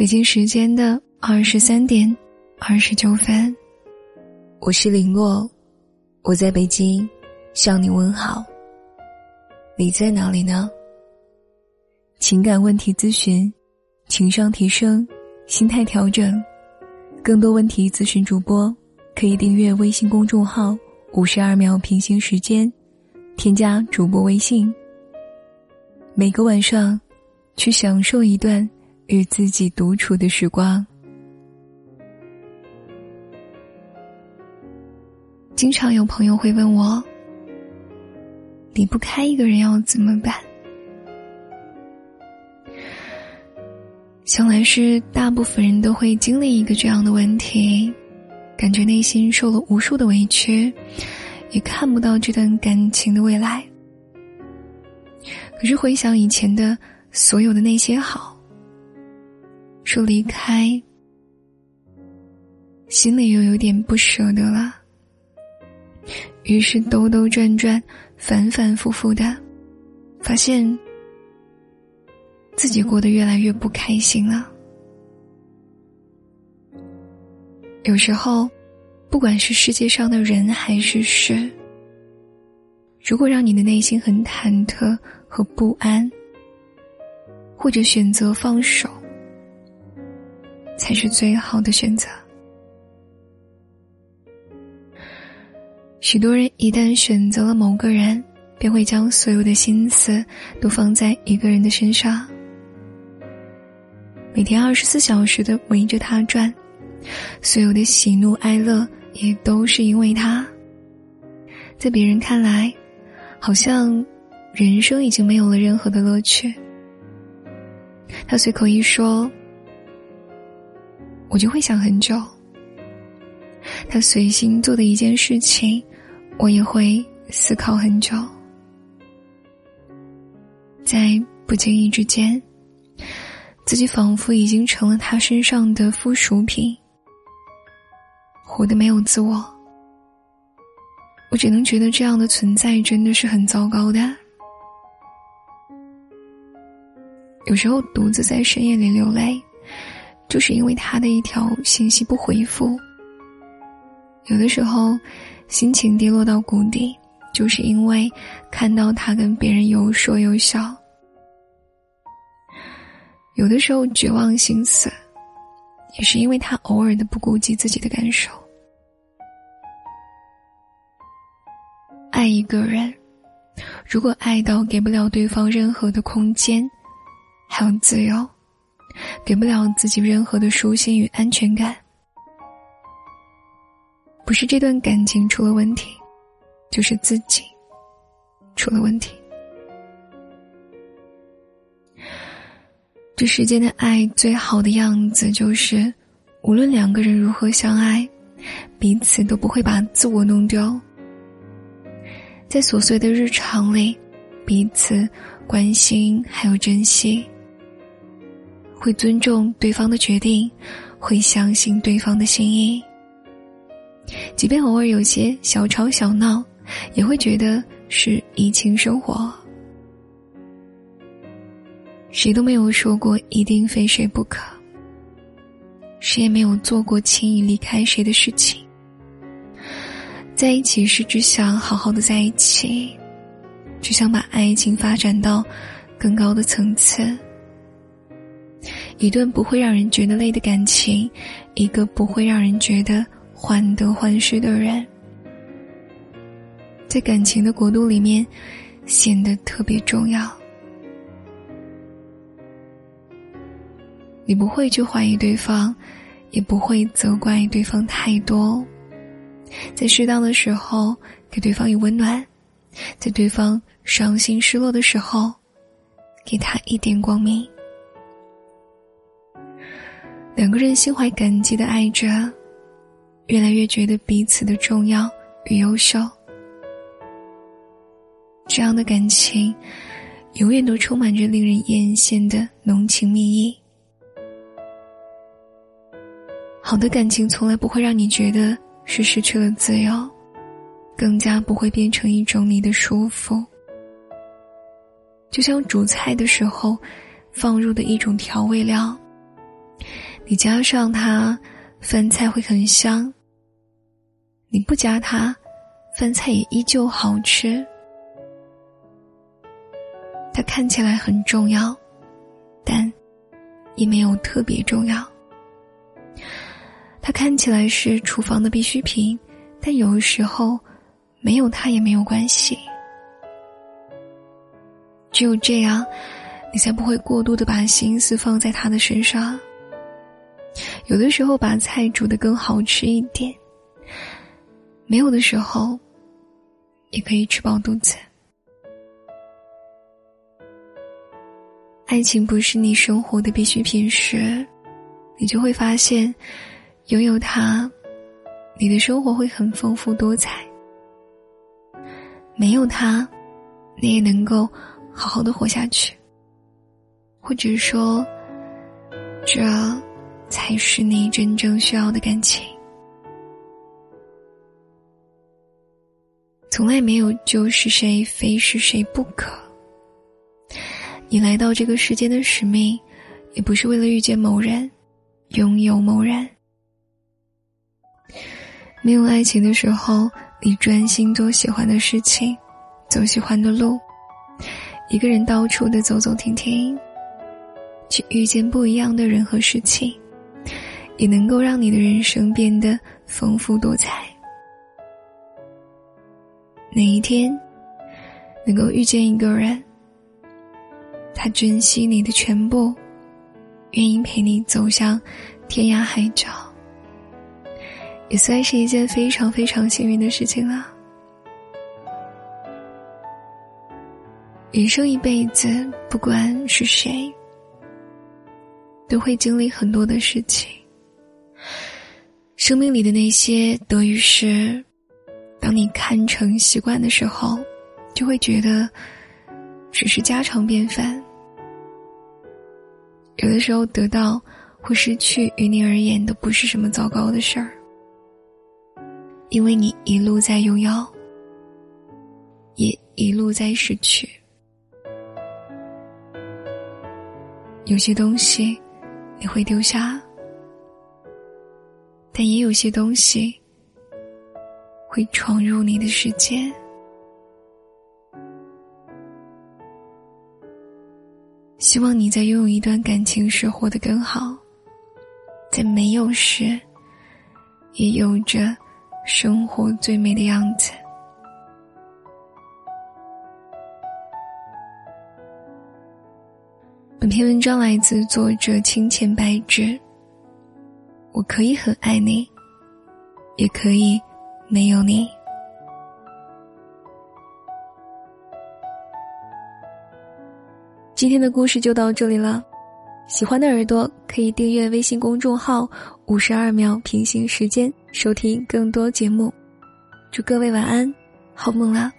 北京时间的二十三点二十九分，我是林洛，我在北京向你问好。你在哪里呢？情感问题咨询，情商提升，心态调整，更多问题咨询主播可以订阅微信公众号“五十二秒平行时间”，添加主播微信。每个晚上，去享受一段与自己独处的时光。经常有朋友会问我。离不开一个人要怎么办？想来是大部分人都会经历一个这样的问题，感觉内心受了无数的委屈，也看不到这段感情的未来。可是回想以前的所有的那些好，说离开，心里又有点不舍得了。于是兜兜转转。反反复复的，发现自己过得越来越不开心了。有时候，不管是世界上的人还是事，如果让你的内心很忐忑和不安，或者选择放手，才是最好的选择。许多人一旦选择了某个人，便会将所有的心思都放在一个人的身上，每天二十四小时的围着他转，所有的喜怒哀乐也都是因为他。在别人看来，好像人生已经没有了任何的乐趣。他随口一说，我就会想很久。他随心做的一件事情。我也会思考很久，在不经意之间，自己仿佛已经成了他身上的附属品，活得没有自我。我只能觉得这样的存在真的是很糟糕的。有时候独自在深夜里流泪，就是因为他的一条信息不回复。有的时候。心情跌落到谷底，就是因为看到他跟别人有说有笑。有的时候绝望心死，也是因为他偶尔的不顾及自己的感受。爱一个人，如果爱到给不了对方任何的空间，还有自由，给不了自己任何的舒心与安全感。不是这段感情出了问题，就是自己出了问题。这世间的爱最好的样子，就是无论两个人如何相爱，彼此都不会把自我弄丢。在琐碎的日常里，彼此关心还有珍惜，会尊重对方的决定，会相信对方的心意。即便偶尔有些小吵小闹，也会觉得是怡情生活。谁都没有说过一定非谁不可，谁也没有做过轻易离开谁的事情。在一起是只想好好的在一起，只想把爱情发展到更高的层次。一段不会让人觉得累的感情，一个不会让人觉得。患得患失的人，在感情的国度里面显得特别重要。你不会去怀疑对方，也不会责怪对方太多，在适当的时候给对方以温暖，在对方伤心失落的时候，给他一点光明。两个人心怀感激的爱着。越来越觉得彼此的重要与优秀，这样的感情，永远都充满着令人艳羡的浓情蜜意。好的感情从来不会让你觉得是失去了自由，更加不会变成一种你的束缚。就像煮菜的时候放入的一种调味料，你加上它，饭菜会很香；你不加它，饭菜也依旧好吃。它看起来很重要，但也没有特别重要。它看起来是厨房的必需品，但有时候没有它也没有关系。只有这样，你才不会过度的把心思放在他的身上。有的时候把菜煮得更好吃一点，没有的时候，也可以吃饱肚子。爱情不是你生活的必需品时，你就会发现，拥有它，你的生活会很丰富多彩。没有它，你也能够好好的活下去。或者说，这。才是你真正需要的感情。从来没有就是谁非是谁不可。你来到这个世间的使命，也不是为了遇见某人，拥有某人。没有爱情的时候，你专心做喜欢的事情，走喜欢的路，一个人到处的走走停停，去遇见不一样的人和事情。也能够让你的人生变得丰富多彩。哪一天能够遇见一个人，他珍惜你的全部，愿意陪你走向天涯海角，也算是一件非常非常幸运的事情了。人生一辈子，不管是谁，都会经历很多的事情。生命里的那些得与失，当你看成习惯的时候，就会觉得只是家常便饭。有的时候，得到或失去，于你而言都不是什么糟糕的事儿，因为你一路在拥有，也一路在失去。有些东西，你会丢下。但也有些东西会闯入你的世界。希望你在拥有一段感情时活得更好，在没有时，也有着生活最美的样子。本篇文章来自作者清浅白纸。我可以很爱你，也可以没有你。今天的故事就到这里了，喜欢的耳朵可以订阅微信公众号“五十二秒平行时间”，收听更多节目。祝各位晚安，好梦啦！